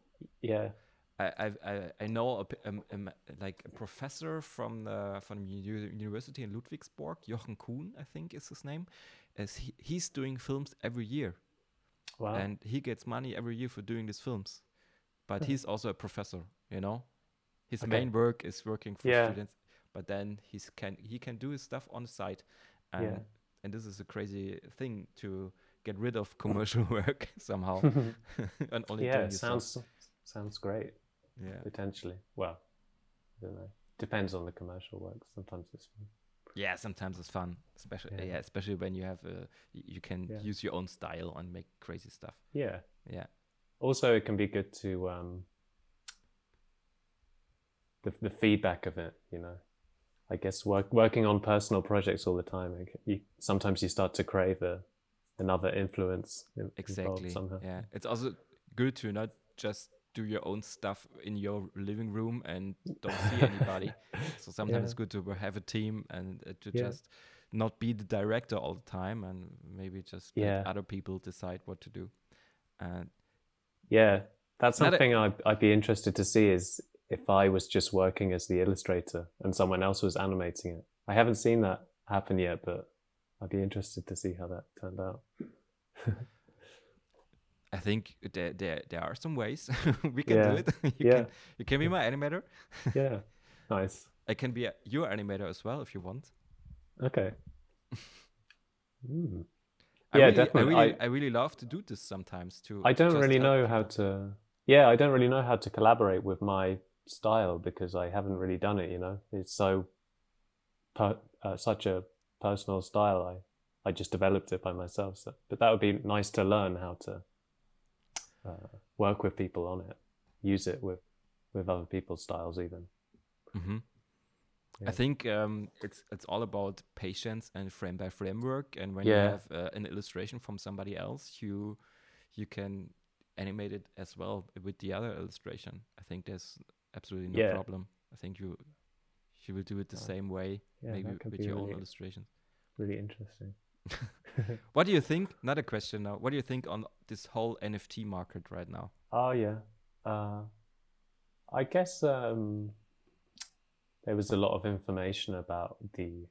yeah. I I I, know a, um, um, like a professor from the from uni- university in Ludwigsburg, Jochen Kuhn, I think is his name. As he, he's doing films every year, Wow. and he gets money every year for doing these films. But Huh. he's also a professor, you know. His Okay. main work is working for Yeah. students, but then he's can he can do his stuff on the side, and Yeah. and this is a crazy thing to get rid of commercial [LAUGHS] work somehow [LAUGHS] [LAUGHS] and only yeah, it sounds sounds great. Yeah Potentially. Well, I don't know. Depends on the commercial work. Sometimes it's fun. yeah sometimes it's fun especially yeah, Yeah. especially when you have a y- you can Yeah. use your own style and make crazy stuff Yeah. yeah Also, it can be good to um, the the feedback of it. You know, I guess work working on personal projects all the time. like, You sometimes you start to crave a, another influence. exactly Somehow. yeah it's also good to not just do your own stuff in your living room and don't see anybody [LAUGHS] so sometimes Yeah. it's good to have a team and uh, to Yeah. just not be the director all the time and maybe just let other people decide what to do and Yeah, that's something I'd, I'd be interested to see is if I was just working as the illustrator and someone else was animating it. I haven't seen that happen yet, but I'd be interested to see how that turned out. [LAUGHS] I think there there, there are some ways [LAUGHS] we can Yeah. do it. [LAUGHS] you Yeah. can you can be my animator. [LAUGHS] Yeah, nice. I can be a, your animator as well if you want. Okay. Mm. I Yeah, really, definitely. I really, I- I, really love to do this sometimes too. I don't just really know how to. Yeah, I don't really know how to collaborate with my style because I haven't really done it. You know, it's so per, uh, such a personal style. I I just developed it by myself. So, but that would be nice to learn how to uh, work with people on it, use it with with other people's styles even. Mhm. Yeah. I think um, it's it's all about patience and frame by frame work. And when Yeah. you have uh, an illustration from somebody else, you you can animate it as well with the other illustration. I think there's absolutely no Yeah. problem. I think you you will do it the same way, Yeah, maybe with your own really, illustrations. really interesting. [LAUGHS] What do you think? Another question now. What do you think on this whole NFT market right now? Oh yeah. Uh, I guess um, there was a lot of information about the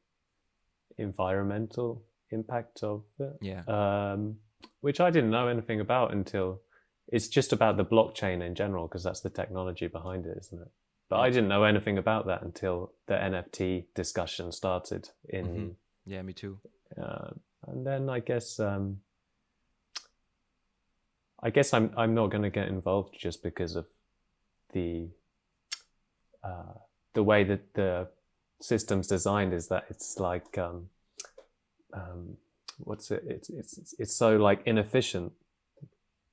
environmental impact of it, Yeah. um, which I didn't know anything about until it's just about the blockchain in general because that's the technology behind it, isn't it? But I didn't know anything about that until the NFT discussion started in Mhm. Yeah, me too. Uh, and then I guess um, I guess I'm I'm not going to get involved just because of the uh, the way that the system's designed is that it's like um, um, what's it it's, it's it's so like inefficient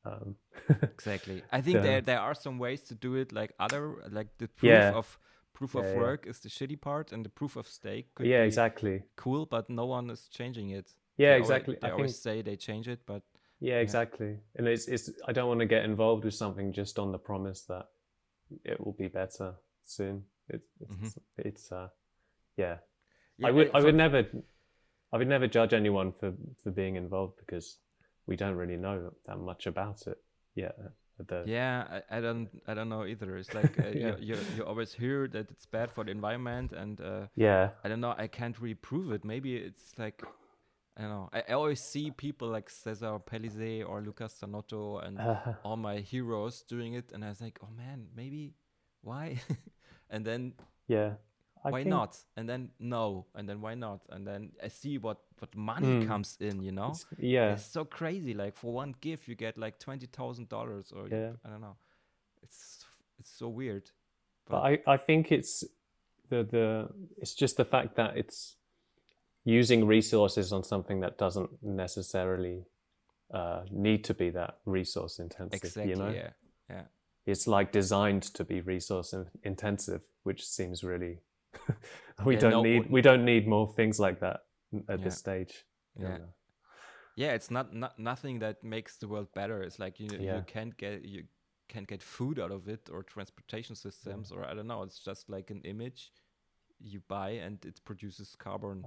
Um, [LAUGHS] exactly. I think Yeah. there there are some ways to do it, like other like the proof Yeah. of proof Yeah, of yeah. work is the shitty part, and the proof of stake could yeah, be exactly. cool, but no one is changing it. Yeah, They exactly. They I always think say they change it, but yeah, exactly. And it's it's I don't want to get involved with something just on the promise that it will be better soon. It's it's, it's uh yeah. yeah, I would uh, I would never I would never judge anyone for for being involved because we don't really know that much about it yet. The, Yeah, I, I don't I don't know either. It's like uh, [LAUGHS] Yeah. you, you you always hear that it's bad for the environment, and uh, yeah, I don't know. I can't really prove it. Maybe it's like I don't know. I, I always see people like Cesar Pelizer or Lucas Zanotto and Uh, [LAUGHS] all my heroes doing it, and I was like, oh man, maybe why? [LAUGHS] and then yeah. I why not? And then no, and then why not? And then I see what what money Mm. comes in. You know, It's- Yeah, it's so crazy. Like for one gift, you get like twenty thousand dollars, or you- Yeah. I don't know. It's it's so weird. but I, I think it's the the it's just the fact that it's using resources on something that doesn't necessarily uh, need to be that resource intensive. Exactly. You know, Yeah. Yeah. it's like designed to be resource in- intensive, which seems really [LAUGHS] we Yeah, don't no, need we don't need more things like that at Yeah. this stage. Yeah. Yeah. It's not not nothing that makes the world better. It's like you Yeah. you can't get you can't get food out of it or transportation systems or I don't know. It's just like an image you buy and it produces carbon.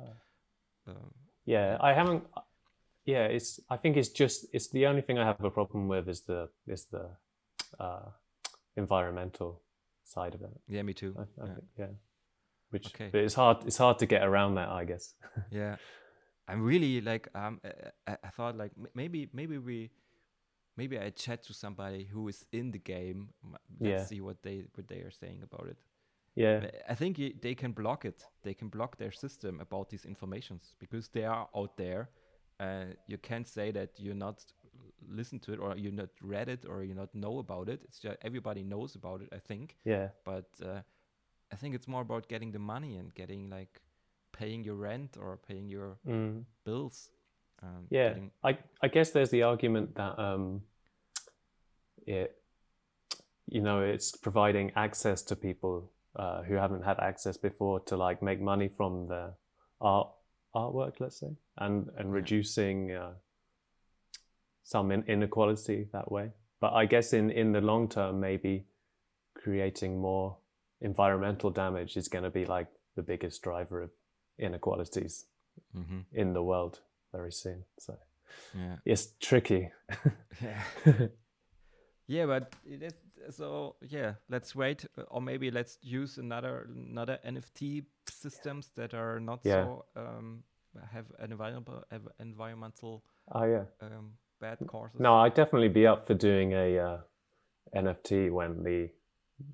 Um, Yeah, I haven't. Yeah, it's. I think it's just. It's the only thing I have a problem with is the is the uh, environmental side of it. yeah. Me too. I, I yeah. think, yeah. Which Okay. but it's hard. It's hard to get around that, I guess. [LAUGHS] yeah i'm really like um I- I, thought like maybe maybe we maybe i chat to somebody who is in the game let's Yeah. see what they what they are saying about it Yeah, i think they can block it they can block their system about these informations because they are out there uh, you can't say that you're not listen to it or you're not read it or you not know about it it's just everybody knows about it i think yeah, but uh, I think it's more about getting the money and getting like paying your rent or paying your mm. bills. Um, yeah. getting- I I guess there's the argument that um, it, you know, it's providing access to people uh, who haven't had access before to like make money from the art artwork, let's say, and and Yeah. reducing uh, some in- inequality that way. But I guess in in the long term, maybe creating more environmental damage is going to be like the biggest driver of inequalities Mhm. in the world very soon. So Yeah. it's tricky. yeah. [LAUGHS] Yeah, but it is, so yeah, let's wait, or maybe let's use another another NFT systems that are not Yeah. so um, have an environmental ev- environmental oh yeah. um, bad courses. No, I'd definitely be up for doing a uh, NFT when the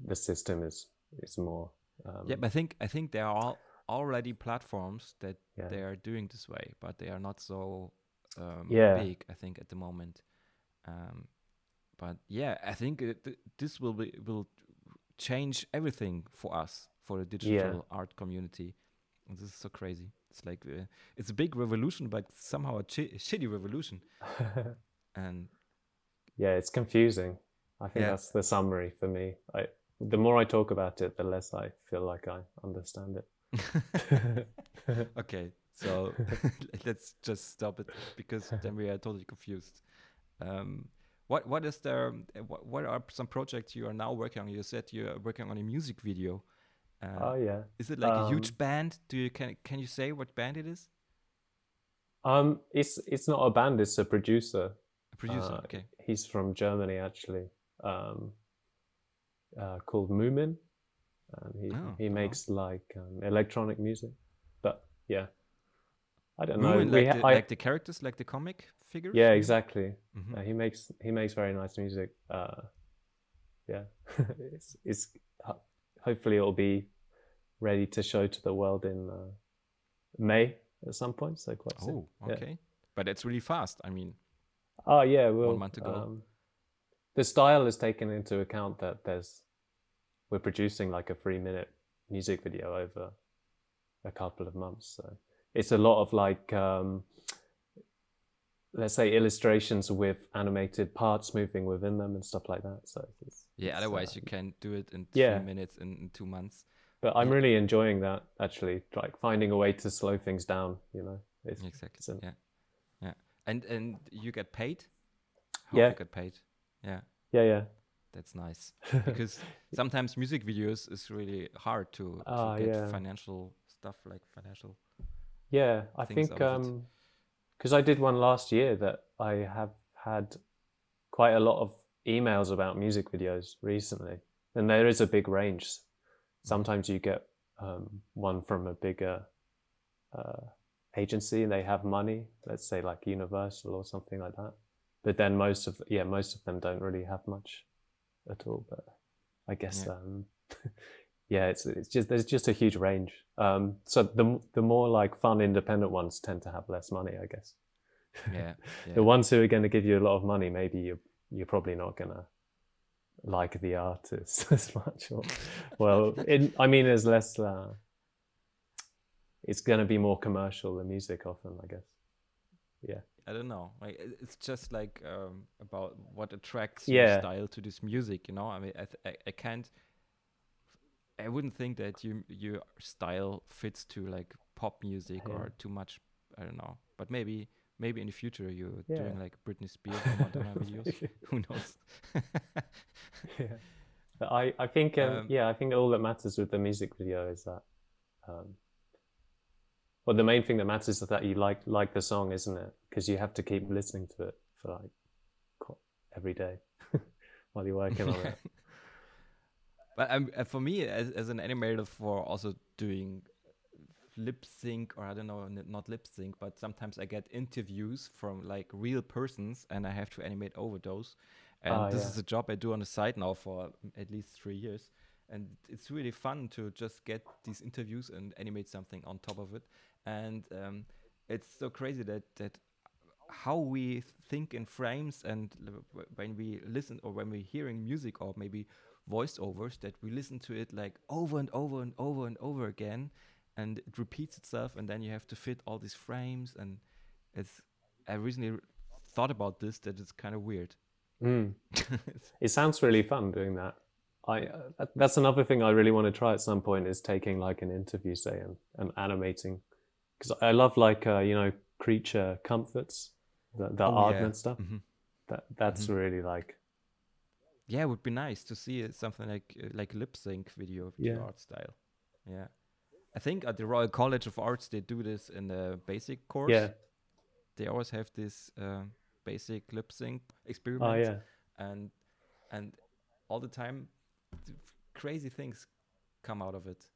the system is is more. Um, Yeah, but I think I think there are already platforms that Yeah. they are doing this way, but they are not so um, Yeah. big. I think at the moment. Um, but yeah, I think it, th- this will be will change everything for us for the digital art community. And this is so crazy. It's like uh, it's a big revolution, but somehow a chi- shitty revolution. [LAUGHS] And yeah, it's confusing. I think Yeah. that's the summary for me. I the more I talk about it, the less I feel like I understand it. [LAUGHS] [LAUGHS] okay, so [LAUGHS] let's just stop it because then we are totally confused. Um, what what is there? What, what are some projects you are now working on? You said you are working on a music video. Uh, oh yeah. is it like a huge um, band? Do you can can you say what band it is? Um, it's it's not a band. It's a producer. A producer. Uh, okay. He's from Germany actually. Um, uh, called Moomin, and he Oh, he wow. makes like um, electronic music. But yeah, I don't know. Moomin, We like, ha- the, I- like the characters, like the comic figures. yeah, exactly. Mhm. Uh, he makes he makes very nice music. Uh, yeah, [LAUGHS] it's it's hopefully it'll be ready to show to the world in uh, May at some point. So quite soon. Oh, Yeah. okay. But it's really fast. I mean, Oh yeah, well, month ago. Um, the style is taken into account that there's we're producing like a three minute music video over a couple of months, so it's a lot of like um, let's say illustrations with animated parts moving within them and stuff like that. So it's, yeah, it's, otherwise uh, you can do it in three yeah. minutes in, in two months. But I'm Yeah. really enjoying that actually, like finding a way to slow things down. You know, it's, Exactly. it's yeah, yeah. And and you get paid. How Yeah. You get paid. Yeah, yeah, yeah. That's nice [LAUGHS] because sometimes music videos is really hard to, to Ah, get yeah. financial stuff like financial. Yeah, I think out of it. um because I did one last year that I have had quite a lot of emails about music videos recently, and there is a big range. Sometimes you get um, one from a bigger uh, agency, and they have money, let's say like Universal or something like that. But then most of yeah most of them don't really have much at all. But I guess Yeah. um, [LAUGHS] yeah, it's it's just there's just a huge range. Um, so the the more like fun independent ones tend to have less money, I guess. Yeah, [LAUGHS] yeah. The ones who are going to give you a lot of money, maybe you you're probably not going to like the artist [LAUGHS] as much. Or, well, in, I mean, there's less. Uh, it's going to be more commercial the music often, I guess. Yeah. I don't know. Like it's just like um, about what attracts Yeah. your style to this music. You know, I mean, I, th- I, I can't. I wouldn't think that you your style fits to like pop music Yeah. or too much. I don't know, but maybe maybe in the future you're Yeah. doing like Britney Spears or Madonna [LAUGHS] videos. Who knows? [LAUGHS] yeah. But I, I think, um, Um, yeah, I think all that matters with the music video is that, um, well, the main thing that matters is that you like like the song, isn't it? Because you have to keep listening to it for like every day [LAUGHS] while you're working on it. [LAUGHS] But um, uh, for me, as, as an animator, for also doing lip sync, or I don't know, not lip sync, but sometimes I get interviews from like real persons, and I have to animate over those. And Ah, this yeah. is a job I do on the side now for at least three years, and it's really fun to just get these interviews and animate something on top of it. And um, it's so crazy that that how we think in frames and when we listen or when we're hearing music or maybe voiceovers that we listen to it like over and over and over and over again and it repeats itself and then you have to fit all these frames and it's i recently thought about this that it's kind of weird Mm. [LAUGHS] It sounds really fun doing that. I uh, that's another thing I really want to try at some point is taking like an interview, say, and, and animating, because I love like uh, you know creature comforts, the, the Oh, art yeah. and stuff. Mhm. That that's Mhm. really like yeah it would be nice to see something like uh, like lip sync video of Yeah. the art style yeah i think at the royal college of arts they do this in the basic course yeah, they always have this uh, basic lip sync experiment oh yeah, and and all the time crazy things come out of it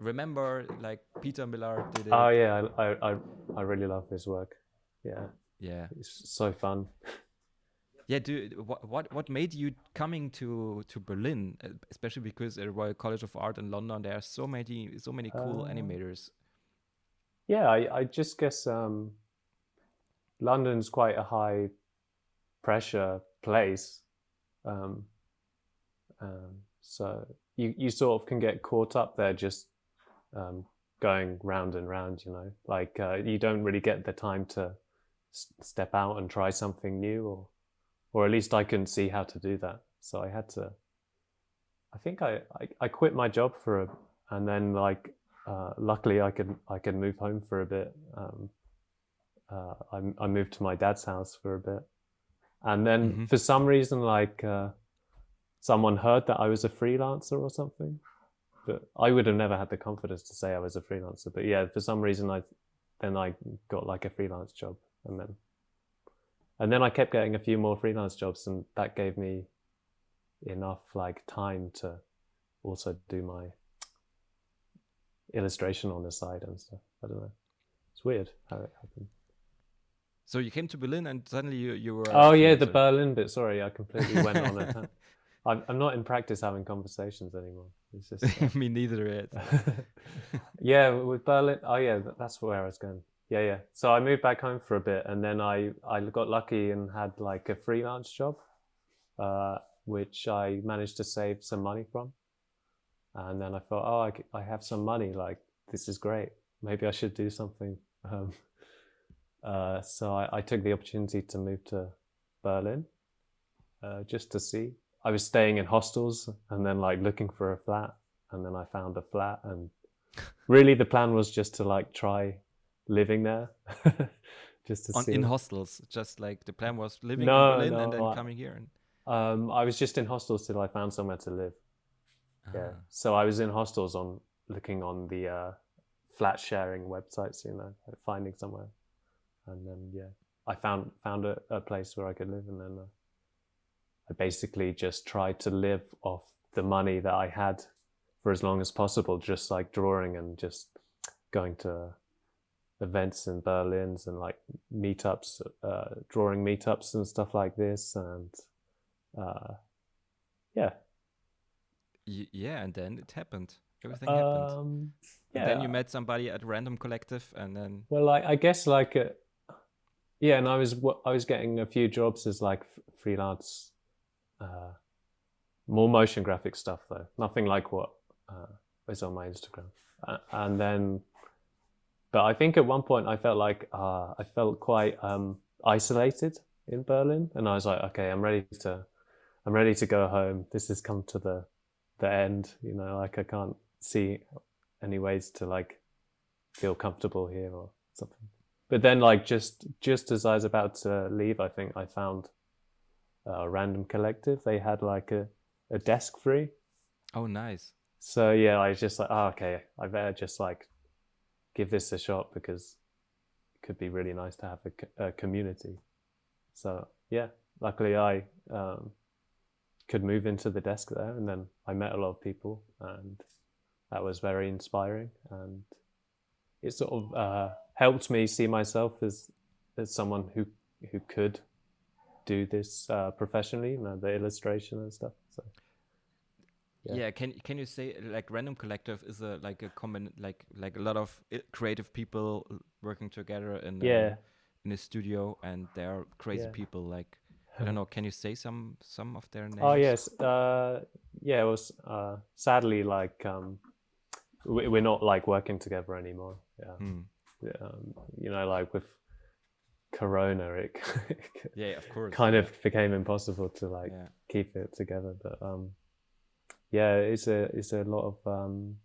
remember like peter millard did it oh yeah. I, I I really love his work. Yeah, yeah it's so fun. [LAUGHS] yeah do what, what what made you coming to to berlin uh, especially because at royal college of art in london there are so many so many cool Uh, animators Yeah, I, I just guess um, London's quite a high pressure place. Um, um, so you, you sort of can get caught up there just um, going round and round, you know, like uh, you don't really get the time to s- step out and try something new or, or at least I couldn't see how to do that. So I had to, I think I, I, I quit my job for a, and then like uh, luckily I could I could move home for a bit. Um, uh, I, I moved to my dad's house for a bit, and then Mhm. for some reason, like uh, someone heard that I was a freelancer or something. But I would have never had the confidence to say I was a freelancer. But yeah, for some reason, I then I got like a freelance job, and then and then I kept getting a few more freelance jobs, and that gave me enough like time to also do my illustration on the side and stuff. I don't know. It's weird how it happened. so you came to berlin and suddenly you, you were Oh yeah, the. Berlin bit. Sorry, I completely went on a. [LAUGHS] I'm I'm not in practice having conversations anymore. It's just. [LAUGHS] uh, me neither yet. [LAUGHS] [LAUGHS] yeah, with Berlin. Oh yeah, that's where I was going. Yeah, yeah. So I moved back home for a bit, and then I I got lucky and had like a freelance job, uh, which I managed to save some money from. And then I thought, oh, I have some money. Like this is great. Maybe I should do something um, uh, so I, I took the opportunity to move to Berlin uh, just to see. I was staying in hostels and then like looking for a flat, and then I found a flat. And [LAUGHS] really, the plan was just to like try living there, [LAUGHS] just to On, see. in hostels, just like the plan was living No, in Berlin no, and then I- coming here. And, um, I was just in hostels till I found somewhere to live. Yeah. Ah. So I was in hostels on looking on the uh, flat sharing websites, you know, finding somewhere, and then yeah, I found found a, a place where I could live, and then uh, I basically just tried to live off the money that I had for as long as possible, just like drawing and just going to events in Berlin's and like meetups, uh, drawing meetups and stuff like this, and uh, yeah, Y- yeah, and then it happened. Everything happened. um, And then you met somebody at Random Collective, and then Well, I, I guess like, uh, yeah, and I was I was getting a few jobs as like f- freelance, uh, more motion graphic stuff though. Nothing like what uh, is on my Instagram. Uh, and then, but I think at one point I felt like uh, I felt quite um, isolated in Berlin, and I was like, okay, I'm ready to, I'm ready to go home. This has come to the, the end. You know, like I can't see any ways to like feel comfortable here or something. But then, like just just as I was about to leave, I think I found a random collective. They had like a, a desk free. oh, nice. So yeah, I was just like, oh, okay, I better just like give this a shot because it could be really nice to have a, co- a community. So yeah, luckily I um, could move into the desk there, and then I met a lot of people, and that was very inspiring, and it sort of uh, helped me see myself as as someone who who could do this uh, professionally, you know, the illustration and stuff. So Yeah. Yeah. Can can you say like Random Collective is a like a common like like a lot of creative people working together in a, Yeah. in a studio, and they're crazy Yeah. people. Like I don't know. Can you say some some of their names? Oh yes, uh, yeah. It was uh, sadly like um, we, we're not like working together anymore. Yeah, Hmm. um, you know, like with Corona, it [LAUGHS] Yeah, of course. kind yeah. of became impossible to like Yeah. keep it together. But um, yeah, it's a it's a lot of um,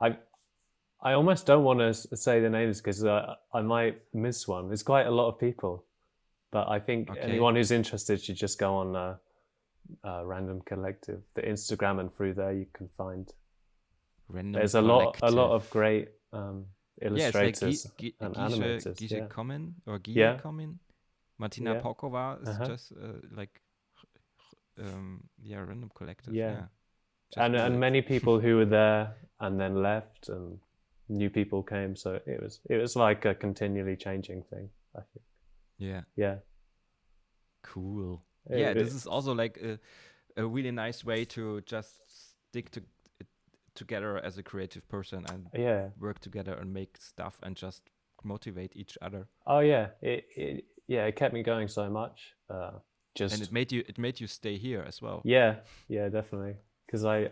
I I almost don't want to say the names because uh, I might miss one. There's quite a lot of people, but I think Okay. anyone who's interested should just go on uh, uh, Random Collective, the Instagram, and through there you can find. Random There's a lot a lot of great um, yeah, like illustrators. Gi- Gi- and animators, Gishe yeah. Comin or Gie Yeah. Comin. Martina Yeah. Paukova is Uh-huh. just uh, like um yeah, Random Collective. Yeah. Yeah. And and many [LAUGHS] people who were there and then left and new people came so it was it was like a continually changing thing i think Yeah. yeah Cool. It- yeah, it- this is also like a, a really nice way to just stick to together as a creative person and yeah. work together and make stuff and just motivate each other. oh yeah. It, it yeah it kept me going so much uh just And it made you it made you stay here as well. yeah. Yeah definitely. Because i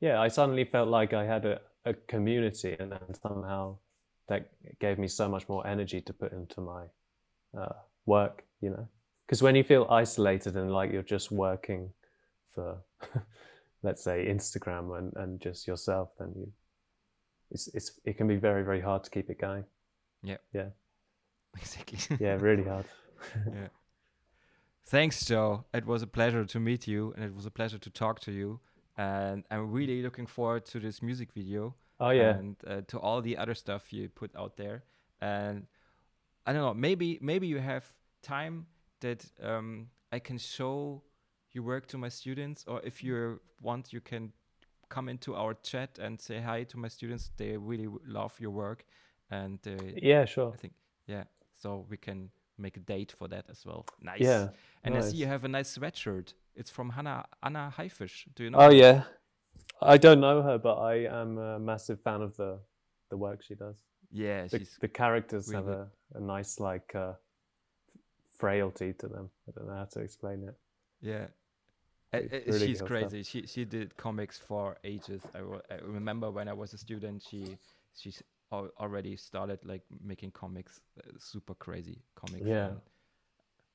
yeah i suddenly felt like i had a, a community and then somehow that gave me so much more energy to put into my uh, work you know? Because when you feel isolated and like you're just working for [LAUGHS] let's say instagram and, and just yourself then you it's, it's it can be very very hard to keep it going Yeah. Yeah. [LAUGHS] Exactly. yeah really hard [LAUGHS] yeah. Thanks, Joe. It was a pleasure to meet you, and it was a pleasure to talk to you. And I'm really looking forward to this music video oh yeah and uh, to all the other stuff you put out there. And I don't know, maybe maybe you have time that um, I can show your work to my students, or if you want, you can come into our chat and say hi to my students. They really love your work, and uh, yeah sure I think yeah. So we can make a date for that as well. Nice. yeah And I see you have a nice sweatshirt. It's from Hannah Anna Haifisch. Do you know? Oh her? yeah, I don't know her, but I am a massive fan of the the work she does. Yeah, The, the characters have a, a nice like uh, frailty to them. I don't know how to explain it. yeah. It's she's good stuff. crazy. She she did comics for ages. I, I remember when I was a student, she she's al- already started like making comics, uh, super crazy comics. Yeah. and-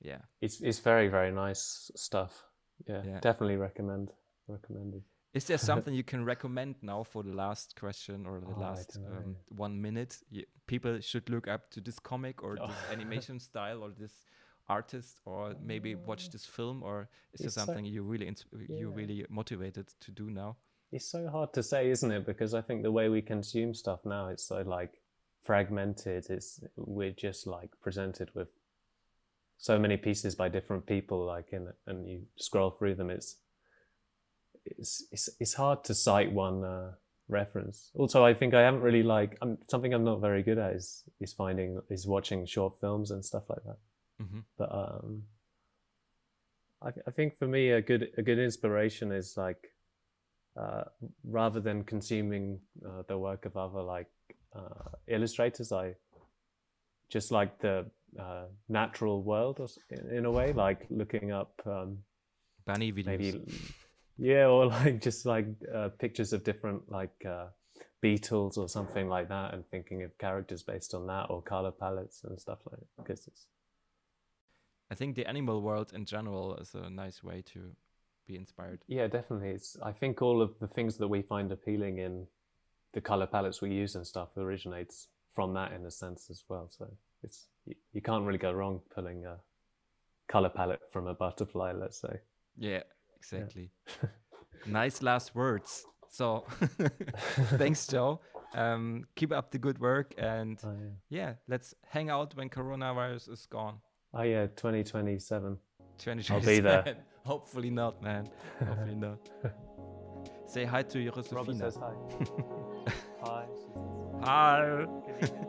yeah. It's it's very very nice stuff. Yeah, Yeah. definitely recommend recommended. Is there [LAUGHS] something you can recommend now for the last question or the Oh, last um, one minute? You, people should look up to this comic or Oh. [LAUGHS] this animation style or this artist or maybe watch this film or is there It's so- something you really ins- you Yeah. really motivated to do now? It's so hard to say, isn't it? Because I think the way we consume stuff now, it's so like fragmented. It's we're just like presented with so many pieces by different people, like in and you scroll through them. It's it's it's, it's hard to cite one uh, reference. Also, I think I haven't really like I'm, something I'm not very good at is is finding is watching short films and stuff like that. Hmm but um I, I think for me a good a good inspiration is like uh, rather than consuming uh, the work of other like uh, illustrators i just like the uh, natural world or, in, in a way like looking up um, Bunny videos. maybe [LAUGHS] yeah or like just like uh, pictures of different like uh, beetles or something like that and thinking of characters based on that or color palettes and stuff like that because it's I think the animal world in general is a nice way to be inspired. Yeah, definitely. It's I think all of the things that we find appealing in the color palettes we use and stuff originates from that in a sense as well. So it's you, you can't really go wrong pulling a color palette from a butterfly, let's say. Yeah, exactly. [LAUGHS] nice last words. So [LAUGHS] thanks, [LAUGHS] Joe. Um, keep up the good work and Oh yeah. yeah, let's hang out when coronavirus is gone. Oh yeah, 2027. 2027. I'll be there. [LAUGHS] Hopefully not, man. Hopefully [LAUGHS] not. Say hi to Robert Josefina. says hi. [LAUGHS] hi. Hi.